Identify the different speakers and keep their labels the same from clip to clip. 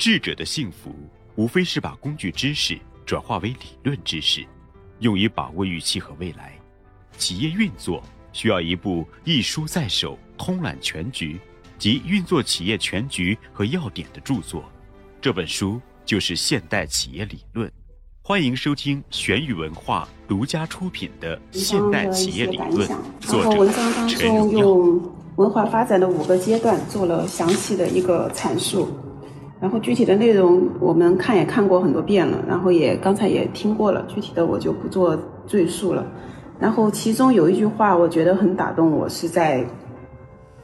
Speaker 1: 智者的幸福，无非是把工具知识转化为理论知识，用于把握预期和未来。企业运作需要一部一书在手、通览全局及运作企业全局和要点的著作。这本书就是《现代企业理论》。欢迎收听玄宇文化独家出品的《现代企业理论》，作者陈荣
Speaker 2: 用文化发展的五个阶段做了详细的一个阐述。然后具体的内容我们看也看过很多遍了，然后也刚才也听过了，具体的我就不做赘述了。然后其中有一句话我觉得很打动我，是在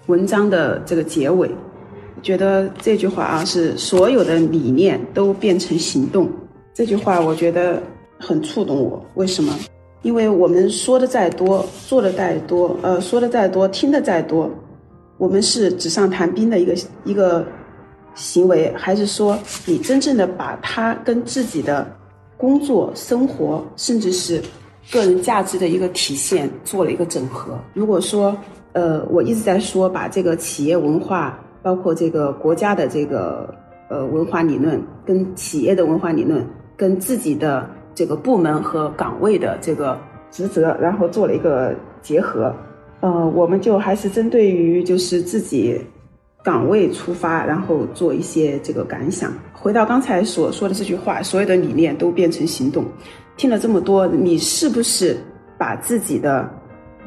Speaker 2: 文章的这个结尾，觉得这句话啊是所有的理念都变成行动。这句话我觉得很触动我，为什么？因为我们说的再多，做的再多，呃，说的再多，听的再多，我们是纸上谈兵的一个一个。行为，还是说你真正的把它跟自己的工作、生活，甚至是个人价值的一个体现做了一个整合？如果说，呃，我一直在说把这个企业文化，包括这个国家的这个呃文化理论，跟企业的文化理论，跟自己的这个部门和岗位的这个职责，然后做了一个结合，呃，我们就还是针对于就是自己。岗位出发，然后做一些这个感想。回到刚才所说的这句话，所有的理念都变成行动。听了这么多，你是不是把自己的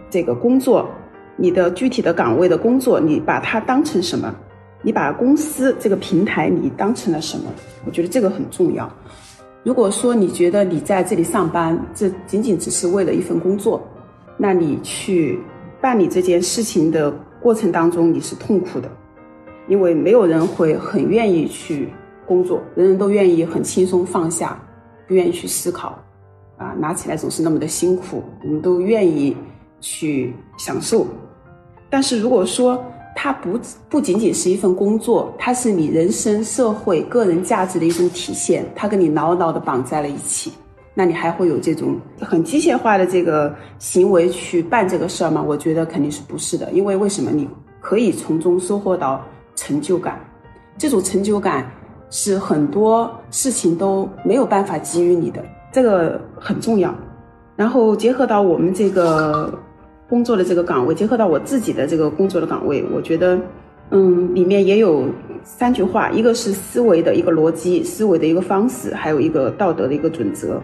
Speaker 2: 这个工作，你的具体的岗位的工作，你把它当成什么？你把公司这个平台你当成了什么？我觉得这个很重要。如果说你觉得你在这里上班，这仅仅只是为了一份工作，那你去办理这件事情的过程当中，你是痛苦的。因为没有人会很愿意去工作，人人都愿意很轻松放下，不愿意去思考，啊，拿起来总是那么的辛苦。我们都愿意去享受，但是如果说它不不仅仅是一份工作，它是你人生、社会、个人价值的一种体现，它跟你牢牢的绑在了一起，那你还会有这种很机械化的这个行为去办这个事儿吗？我觉得肯定是不是的，因为为什么？你可以从中收获到。成就感，这种成就感是很多事情都没有办法给予你的，这个很重要。然后结合到我们这个工作的这个岗位，结合到我自己的这个工作的岗位，我觉得，嗯，里面也有三句话，一个是思维的一个逻辑，思维的一个方式，还有一个道德的一个准则。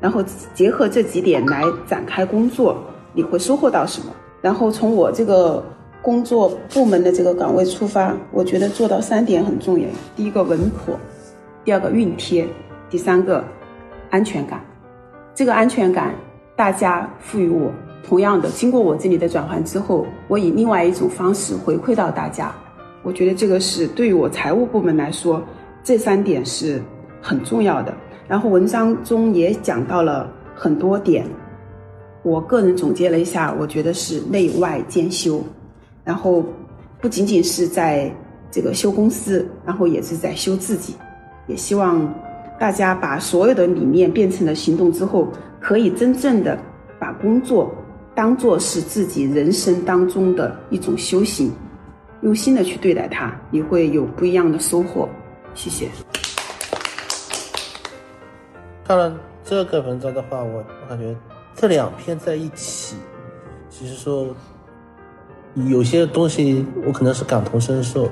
Speaker 2: 然后结合这几点来展开工作，你会收获到什么？然后从我这个。工作部门的这个岗位出发，我觉得做到三点很重要：第一个稳妥，第二个熨贴，第三个安全感。这个安全感，大家赋予我，同样的，经过我这里的转换之后，我以另外一种方式回馈到大家。我觉得这个是对于我财务部门来说，这三点是很重要的。然后文章中也讲到了很多点，我个人总结了一下，我觉得是内外兼修。然后，不仅仅是在这个修公司，然后也是在修自己。也希望大家把所有的理念变成了行动之后，可以真正的把工作当做是自己人生当中的一种修行，用心的去对待它，你会有不一样的收获。谢谢。
Speaker 3: 看了这个文章的话，我我感觉这两篇在一起，其实说。有些东西我可能是感同身受，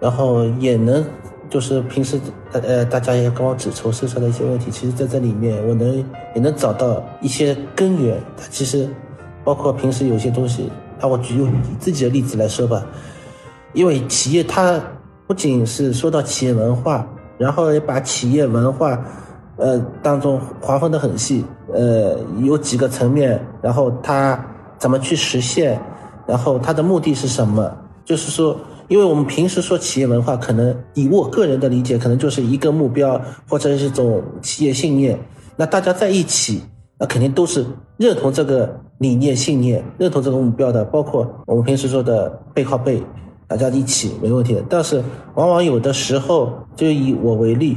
Speaker 3: 然后也能就是平时大呃大家也跟我指出身上的一些问题，其实在这里面我能也能找到一些根源。它其实包括平时有些东西，那我举用自己的例子来说吧，因为企业它不仅是说到企业文化，然后也把企业文化呃当中划分的很细，呃有几个层面，然后它怎么去实现。然后它的目的是什么？就是说，因为我们平时说企业文化，可能以我个人的理解，可能就是一个目标或者是一种企业信念。那大家在一起，那肯定都是认同这个理念、信念，认同这个目标的。包括我们平时说的背靠背，大家一起没问题的。但是往往有的时候，就以我为例，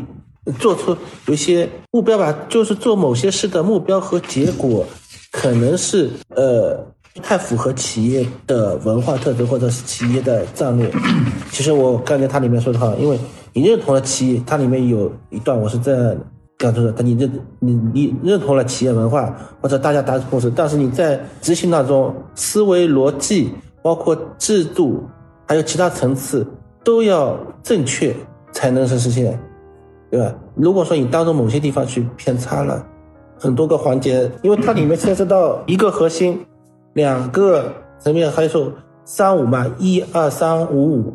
Speaker 3: 做出有些目标吧，就是做某些事的目标和结果，可能是呃。不太符合企业的文化特征，或者是企业的战略。其实我感觉它里面说的好，因为你认同了企业，它里面有一段我是这样感受的，但你认你你认同了企业文化或者大家达成共识，但是你在执行当中思维逻辑包括制度还有其他层次都要正确才能是实现，对吧？如果说你当中某些地方去偏差了，很多个环节，因为它里面牵涉到一个核心、两个层面，还有说三五嘛，一二三五五。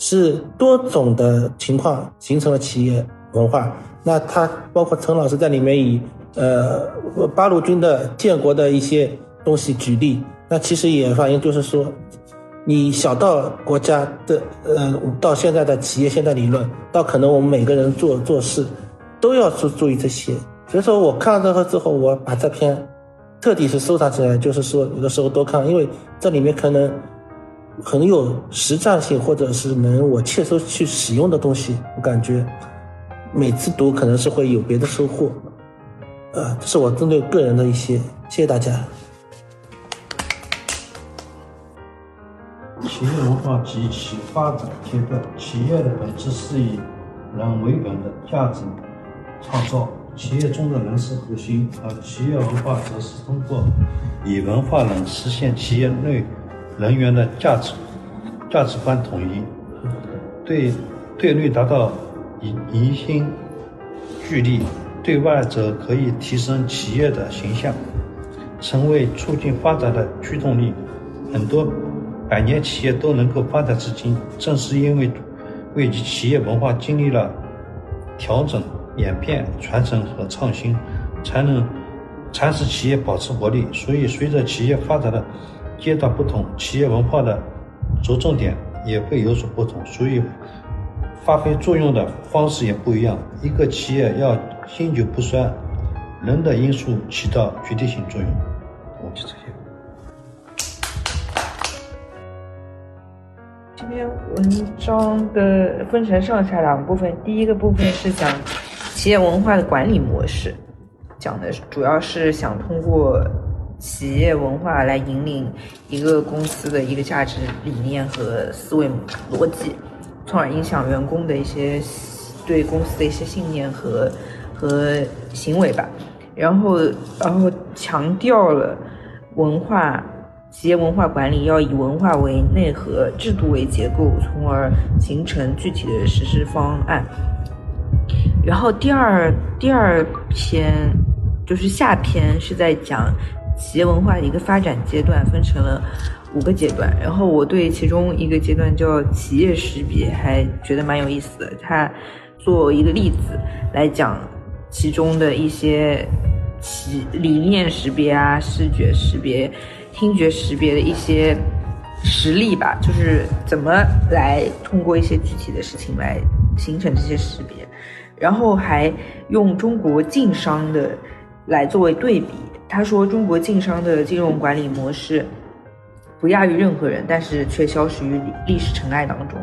Speaker 3: 是多种的情况形成了企业文化。那他包括陈老师在里面以呃八路军的建国的一些东西举例，那其实也反映就是说，你小到国家的呃到现在的企业现代理论，到可能我们每个人做做事都要去注意这些。所以说我看了这个之后，我把这篇特地是收藏起来，就是说有的时候多看，因为这里面可能。很有实战性，或者是能我切身去使用的东西，我感觉每次读可能是会有别的收获。呃，这是我针对个人的一些，谢谢大家。
Speaker 4: 企业文化及其发展阶段，企业的本质是以人为本的价值创造，企业中的人是核心，而企业文化则是通过以文化人实现企业内。人员的价值价值观统一，对对内达到以凝心聚力，对外则可以提升企业的形象，成为促进发展的驱动力。很多百年企业都能够发展至今，正是因为为其企业文化经历了调整、演变、传承和创新，才能才使企业保持活力。所以，随着企业发展的。阶段不同，企业文化的着重点也会有所不同，所以发挥作用的方式也不一样。一个企业要经久不衰，人的因素起到决定性作用。我就这些。
Speaker 5: 这篇文章的分成上下两部分，第一个部分是讲企业文化的管理模式，讲的主要是想通过。企业文化来引领一个公司的一个价值理念和思维逻辑，从而影响员工的一些对公司的一些信念和和行为吧。然后，然后强调了文化企业文化管理要以文化为内核，制度为结构，从而形成具体的实施方案。然后第二第二篇就是下篇是在讲。企业文化的一个发展阶段分成了五个阶段，然后我对其中一个阶段叫企业识别还觉得蛮有意思的。它做一个例子来讲其中的一些企理念识别啊、视觉识别、听觉识别的一些实例吧，就是怎么来通过一些具体的事情来形成这些识别，然后还用中国晋商的来作为对比。他说：“中国晋商的金融管理模式不亚于任何人，但是却消失于历史尘埃当中，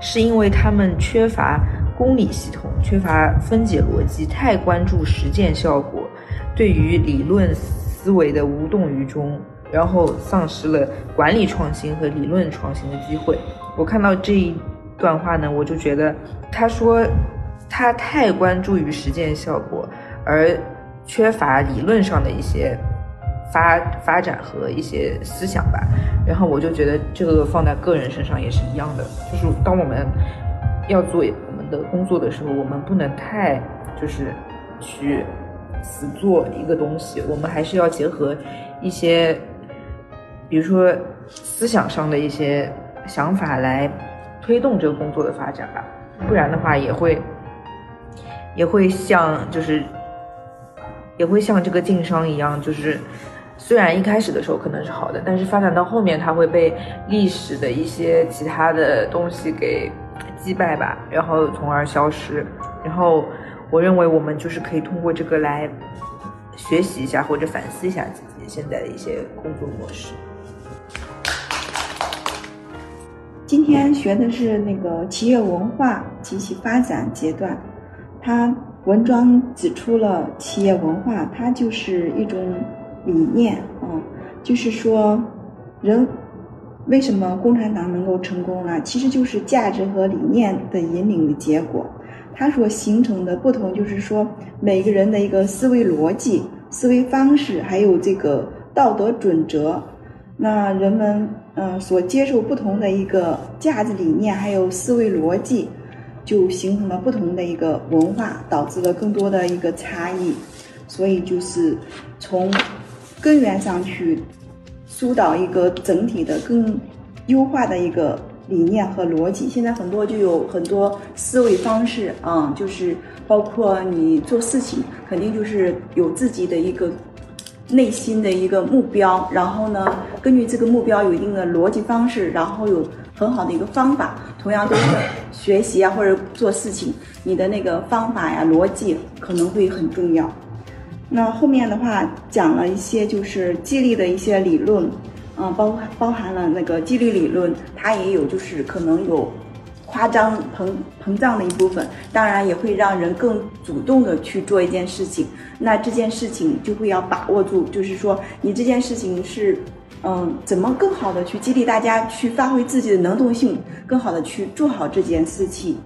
Speaker 5: 是因为他们缺乏公理系统，缺乏分解逻辑，太关注实践效果，对于理论思维的无动于衷，然后丧失了管理创新和理论创新的机会。”我看到这一段话呢，我就觉得他说他太关注于实践效果，而。缺乏理论上的一些发发展和一些思想吧，然后我就觉得这个放在个人身上也是一样的，就是当我们要做我们的工作的时候，我们不能太就是去死做一个东西，我们还是要结合一些，比如说思想上的一些想法来推动这个工作的发展吧，不然的话也会也会像就是。也会像这个晋商一样，就是虽然一开始的时候可能是好的，但是发展到后面，它会被历史的一些其他的东西给击败吧，然后从而消失。然后我认为我们就是可以通过这个来学习一下或者反思一下自己现在的一些工作模式。
Speaker 6: 今天学的是那个企业文化及其发展阶段，它。文章指出了企业文化，它就是一种理念啊，就是说，人为什么共产党能够成功呢？其实就是价值和理念的引领的结果。它所形成的不同，就是说每个人的一个思维逻辑、思维方式，还有这个道德准则。那人们嗯所接受不同的一个价值理念，还有思维逻辑，就形成了不同的一个文化，导致了更多的一个差异。所以就是从根源上去疏导一个整体的更优化的一个理念和逻辑。现在很多就有很多思维方式啊，就是包括你做事情，肯定就是有自己的一个。内心的一个目标，然后呢，根据这个目标有一定的逻辑方式，然后有很好的一个方法。同样都是学习啊，或者做事情，你的那个方法呀、逻辑可能会很重要。那后面的话讲了一些就是激励的一些理论，嗯，包包含了那个激励理论，它也有就是可能有。夸张膨膨胀的一部分，当然也会让人更主动的去做一件事情。那这件事情就会要把握住，就是说你这件事情是，嗯，怎么更好的去激励大家去发挥自己的能动性，更好的去做好这件事情。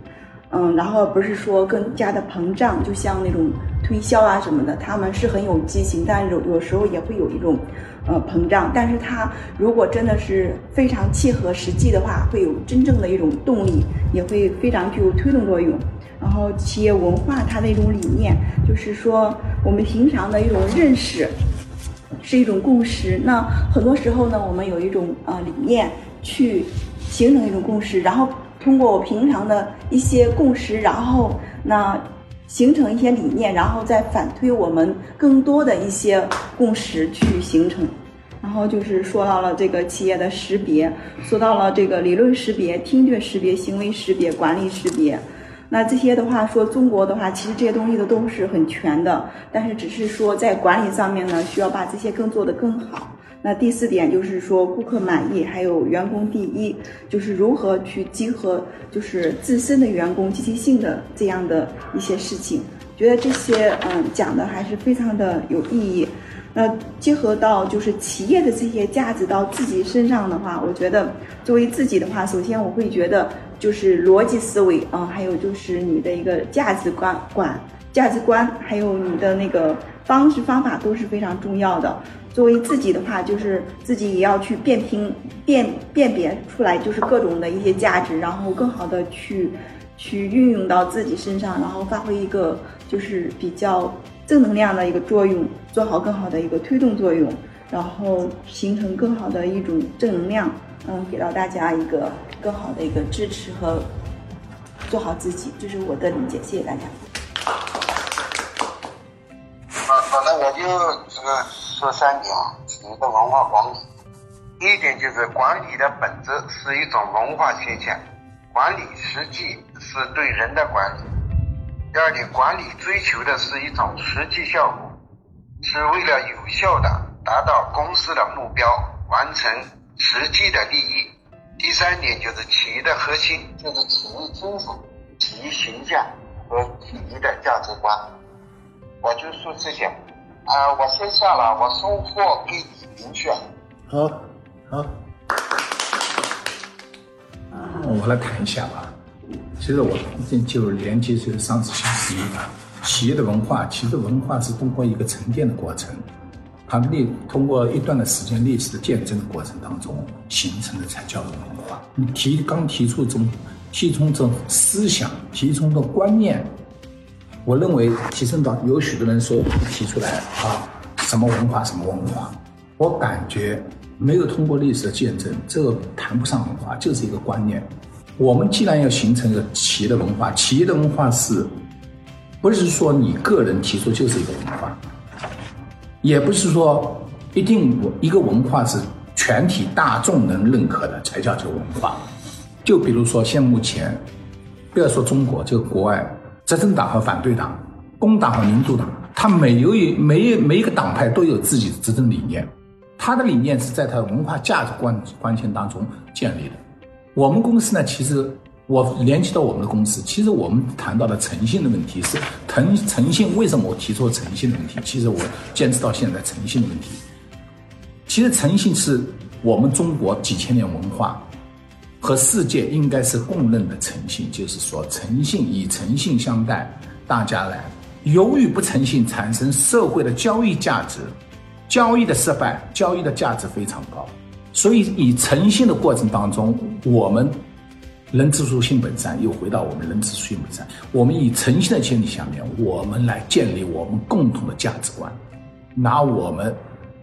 Speaker 6: 嗯，然后不是说更加的膨胀，就像那种推销啊什么的，他们是很有激情，但有有时候也会有一种。呃，膨胀，但是它如果真的是非常切合实际的话，会有真正的一种动力，也会非常具有推动作用。然后企业文化它的一种理念，就是说我们平常的一种认识是一种共识。那很多时候呢，我们有一种呃理念去形成一种共识，然后通过我平常的一些共识，然后那。形成一些理念，然后再反推我们更多的一些共识去形成，然后就是说到了这个企业的识别，说到了这个理论识别、听觉识别、行为识别、管理识别。那这些的话说中国的话，其实这些东西的都是很全的，但是只是说在管理上面呢，需要把这些更做得更好。那第四点就是说，顾客满意，还有员工第一，就是如何去集合，就是自身的员工积极性的这样的一些事情。觉得这些嗯讲的还是非常的有意义。那结合到就是企业的这些价值到自己身上的话，我觉得作为自己的话，首先我会觉得就是逻辑思维啊，还有就是你的一个价值观、管价值观，还有你的那个方式方法都是非常重要的。作为自己的话，就是自己也要去辨听、辨辨别出来，就是各种的一些价值，然后更好的去去运用到自己身上，然后发挥一个就是比较正能量的一个作用，做好更好的一个推动作用，然后形成更好的一种正能量，嗯，给到大家一个更好的一个支持和做好自己，这是我的理解，谢谢大家。
Speaker 7: 好，好的，我就这个。说三点啊，企业的文化管理。第一点就是管理的本质是一种文化现象，管理实际是对人的管理。第二点，管理追求的是一种实际效果，是为了有效的达到公司的目标，完成实际的利益。第三点就是企业的核心就是企业精神、企业形象和企业的价值观。我就说这些。啊，我先下了，我送货给你明去。好，好。
Speaker 3: 我
Speaker 8: 来谈一下吧。其实我就连接着上次讲的，企业的文化，其实文化是通过一个沉淀的过程，它历通过一段的时间历史的见证的过程当中形成的才叫做文化。你提刚提出中提出这思想，提出的观念。我认为提升到有许多人说提出来啊，什么文化什么文化，我感觉没有通过历史的见证，这个谈不上文化，就是一个观念。我们既然要形成一个企业的文化，企业的文化是，不是说你个人提出就是一个文化，也不是说一定一个文化是全体大众能认可的才叫做文化。就比如说现目前，不要说中国，就国外。执政党和反对党，工党和民主党，它每有一每一每一个党派都有自己的执政理念，它的理念是在它的文化价值观观念当中建立的。我们公司呢，其实我联系到我们的公司，其实我们谈到的诚信的问题是诚诚信。为什么我提出诚信的问题？其实我坚持到现在诚信的问题。其实诚信是我们中国几千年文化和世界应该是共认的诚信，就是说诚信以诚信相待，大家来。由于不诚信，产生社会的交易价值，交易的失败，交易的价值非常高。所以以诚信的过程当中，我们人之初性本善，又回到我们人之初性本善。我们以诚信的前提下面，我们来建立我们共同的价值观，拿我们。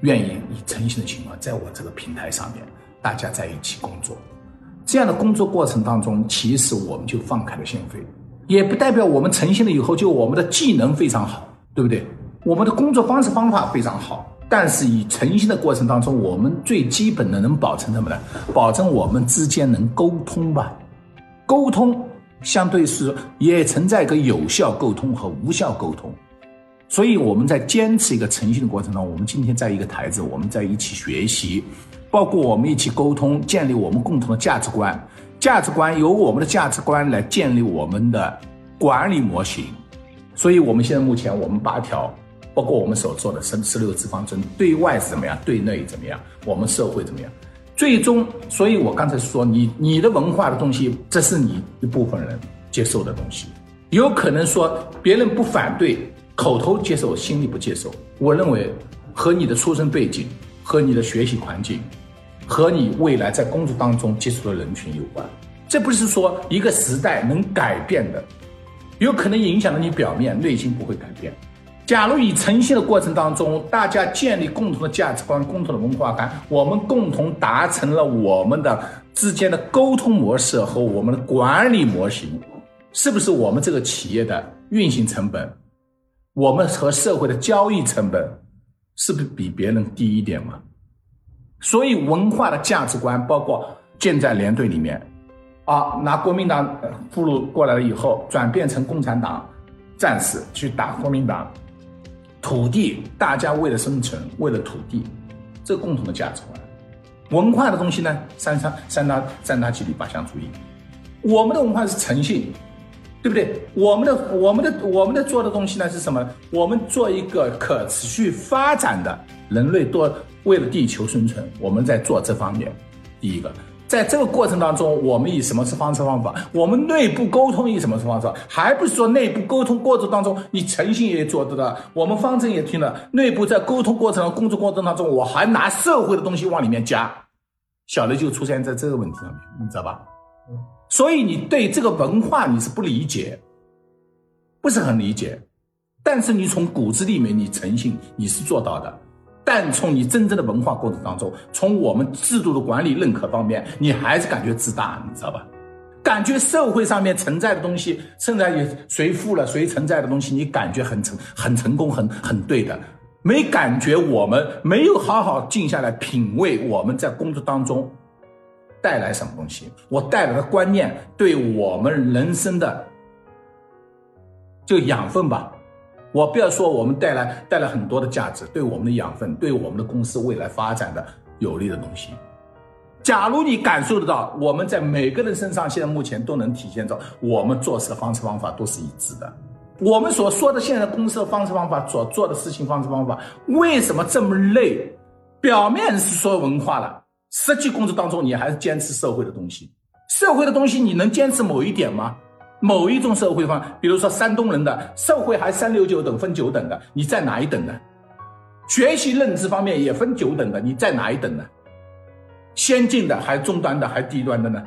Speaker 8: 愿意以诚信的情况，在我这个平台上面，大家在一起工作，这样的工作过程当中，其实我们就放开了心扉，也不代表我们诚信了以后就我们的技能非常好，对不对？我们的工作方式方法非常好，但是以诚信的过程当中，我们最基本的能保证什么呢？保证我们之间能沟通吧？沟通相对是也存在一个有效沟通和无效沟通。所以我们在坚持一个诚信的过程中，我们今天在一个台子，我们在一起学习，包括我们一起沟通，建立我们共同的价值观。价值观由我们的价值观来建立我们的管理模型。所以，我们现在目前我们八条，包括我们所做的十十六次方针，对外是怎么样，对内怎么样，我们社会怎么样？最终，所以我刚才说，你你的文化的东西，这是你一部分人接受的东西，有可能说别人不反对。口头接受，心里不接受。我认为和你的出生背景、和你的学习环境、和你未来在工作当中接触的人群有关。这不是说一个时代能改变的，有可能影响了你表面，内心不会改变。假如以诚信的过程当中，大家建立共同的价值观、共同的文化观，我们共同达成了我们的之间的沟通模式和我们的管理模型，是不是我们这个企业的运行成本？我们和社会的交易成本是不是比别人低一点嘛？所以文化的价值观，包括建在连队里面，啊，拿国民党俘虏过来了以后，转变成共产党战士去打国民党，土地，大家为了生存，为了土地，这共同的价值观。文化的东西呢，三三三大三大纪律八项注意，我们的文化是诚信。对不对？我们的我们的我们的做的东西呢是什么？我们做一个可持续发展的人类多为了地球生存，我们在做这方面。第一个，在这个过程当中，我们以什么是方式方法？我们内部沟通以什么是方式？还不是说内部沟通过程当中，你诚信也做得到，我们方针也听了。内部在沟通过程、工作过程当中，我还拿社会的东西往里面加，小的就出现在这个问题上面，你知道吧？所以你对这个文化你是不理解，不是很理解，但是你从骨子里面你诚信你是做到的，但从你真正的文化过程当中，从我们制度的管理认可方面，你还是感觉自大，你知道吧？感觉社会上面存在的东西，现在也谁富了谁存在的东西，你感觉很成很成功很很对的，没感觉我们没有好好静下来品味我们在工作当中。带来什么东西？我带来的观念对我们人生的就养分吧。我不要说我们带来带来很多的价值，对我们的养分，对我们的公司未来发展的有利的东西。假如你感受得到，我们在每个人身上现在目前都能体现到我们做事的方式方法都是一致的。我们所说的现在公司的方式方法，所做的事情方式方法，为什么这么累？表面是说文化了。实际工作当中，你还是坚持社会的东西。社会的东西，你能坚持某一点吗？某一种社会方，比如说山东人的社会还三六九等分九等的，你在哪一等呢？学习认知方面也分九等的，你在哪一等呢？先进的还中端的还低端的呢？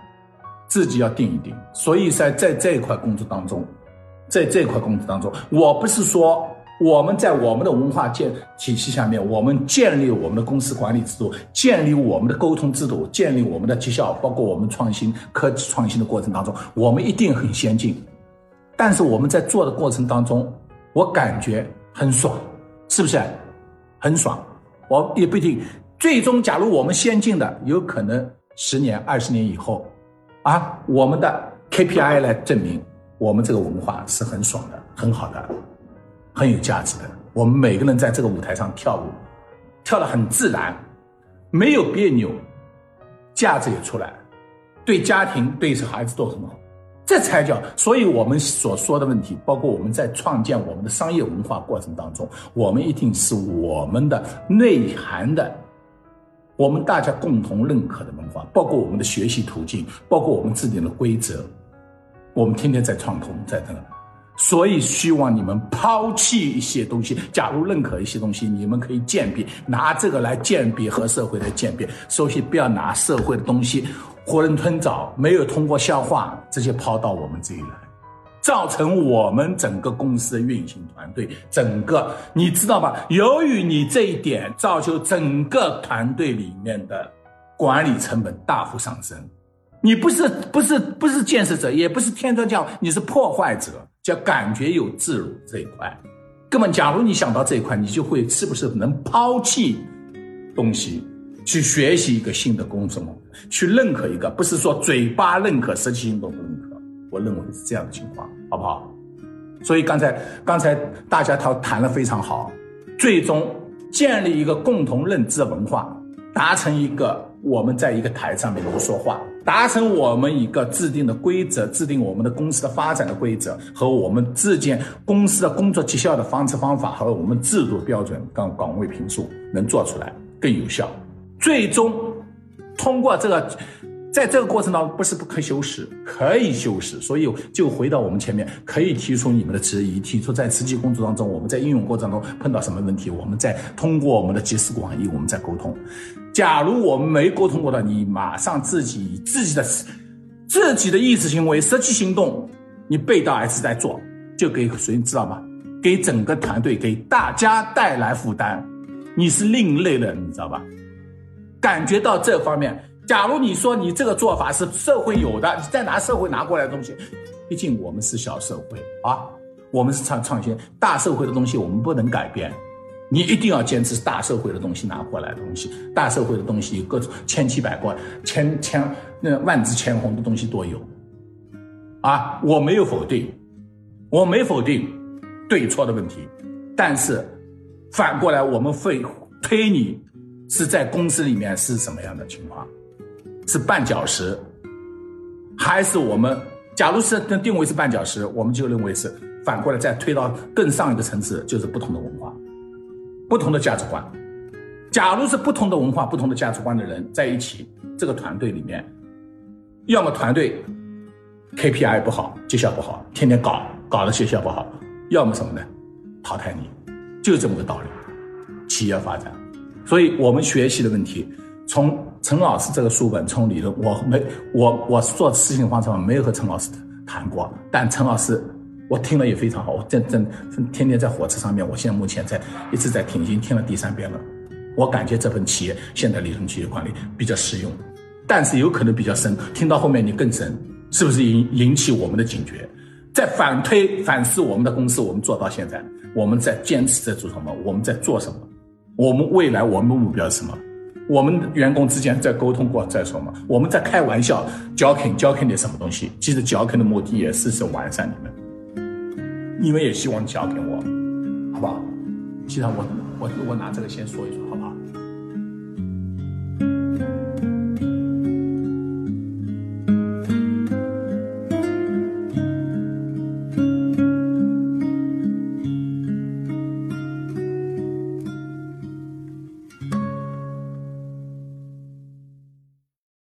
Speaker 8: 自己要定一定。所以在在这一块工作当中，在这块工作当中，我不是说。我们在我们的文化建体系下面，我们建立我们的公司管理制度，建立我们的沟通制度，建立我们的绩效，包括我们创新科技创新的过程当中，我们一定很先进。但是我们在做的过程当中，我感觉很爽，是不是？很爽。我也不一定。最终，假如我们先进的，有可能十年、二十年以后，啊，我们的 KPI 来证明我们这个文化是很爽的，很好的。很有价值的，我们每个人在这个舞台上跳舞，跳得很自然，没有别扭，价值也出来，对家庭对孩子都很好，这才叫。所以我们所说的问题，包括我们在创建我们的商业文化过程当中，我们一定是我们的内涵的我们大家共同认可的文化，包括我们的学习途径，包括我们制定的规则，我们天天在创通，在这，所以希望你们抛弃一些东西。假如认可一些东西，你们可以鉴别，拿这个来鉴别和社会来鉴别。首先不要拿社会的东西囫囵吞枣，没有通过消化，直接抛到我们这里来。造成我们整个公司的运行团队，整个你知道吧？由于你这一点，造就整个团队里面的管理成本大幅上升。你不是不是不是建设者，也不是添砖加瓦，你是破坏者，叫感觉有自如这一块。根本，假如你想到这一块，你就会是不是能抛弃东西，去学习一个新的工作，去认可一个，不是说嘴巴认可，实际行动不认可。我认为是这样的情况，好不好？所以刚才刚才大家谈谈的非常好，最终建立一个共同认知文化，达成一个我们在一个台上面能说话，达成我们一个制定的规则，制定我们的公司的发展的规则和我们自建公司的工作绩效的方式方法和我们制度标准跟岗位评述能做出来更有效，最终通过这个。在这个过程当中，不是不可修饰，可以修饰。所以就回到我们前面，可以提出你们的质疑，提出在实际工作当中，我们在应用过程中碰到什么问题，我们再通过我们的集思广益，我们再沟通。假如我们没沟通过的，你马上自己自己的自己的意识行为、实际行动，你背道而驰在做，就给谁知道吗？给整个团队、给大家带来负担。你是另类的，你知道吧？感觉到这方面。假如你说你这个做法是社会有的，你再拿社会拿过来的东西，毕竟我们是小社会啊，我们是创创新，大社会的东西我们不能改变，你一定要坚持大社会的东西拿过来的东西，大社会的东西各种千奇百怪、千千那万紫千红的东西都有，啊，我没有否定，我没否定对错的问题，但是反过来我们会推你是在公司里面是什么样的情况。是绊脚石，还是我们？假如是定位是绊脚石，我们就认为是反过来再推到更上一个层次，就是不同的文化、不同的价值观。假如是不同的文化、不同的价值观的人在一起，这个团队里面，要么团队 KPI 不好，绩效不好，天天搞搞的绩效不好；要么什么呢？淘汰你，就这么个道理。企业发展，所以我们学习的问题。从陈老师这个书本，从理论，我没我我做事情方式没有和陈老师谈过，但陈老师我听了也非常好，我真真天天在火车上面，我现在目前在一直在听，已经听了第三遍了。我感觉这本企业现代理论企业管理比较实用，但是有可能比较深，听到后面你更深，是不是引引起我们的警觉，在反推反思我们的公司，我们做到现在，我们在坚持在做什么，我们在做什么，我们未来我们的目标是什么？我们员工之间在沟通过再说嘛，我们在开玩笑，joking joking 点什么东西？其实 joking 的目的也是是完善你们，你们也希望教给我，好不好？既然我我我拿这个先说一说，好不好？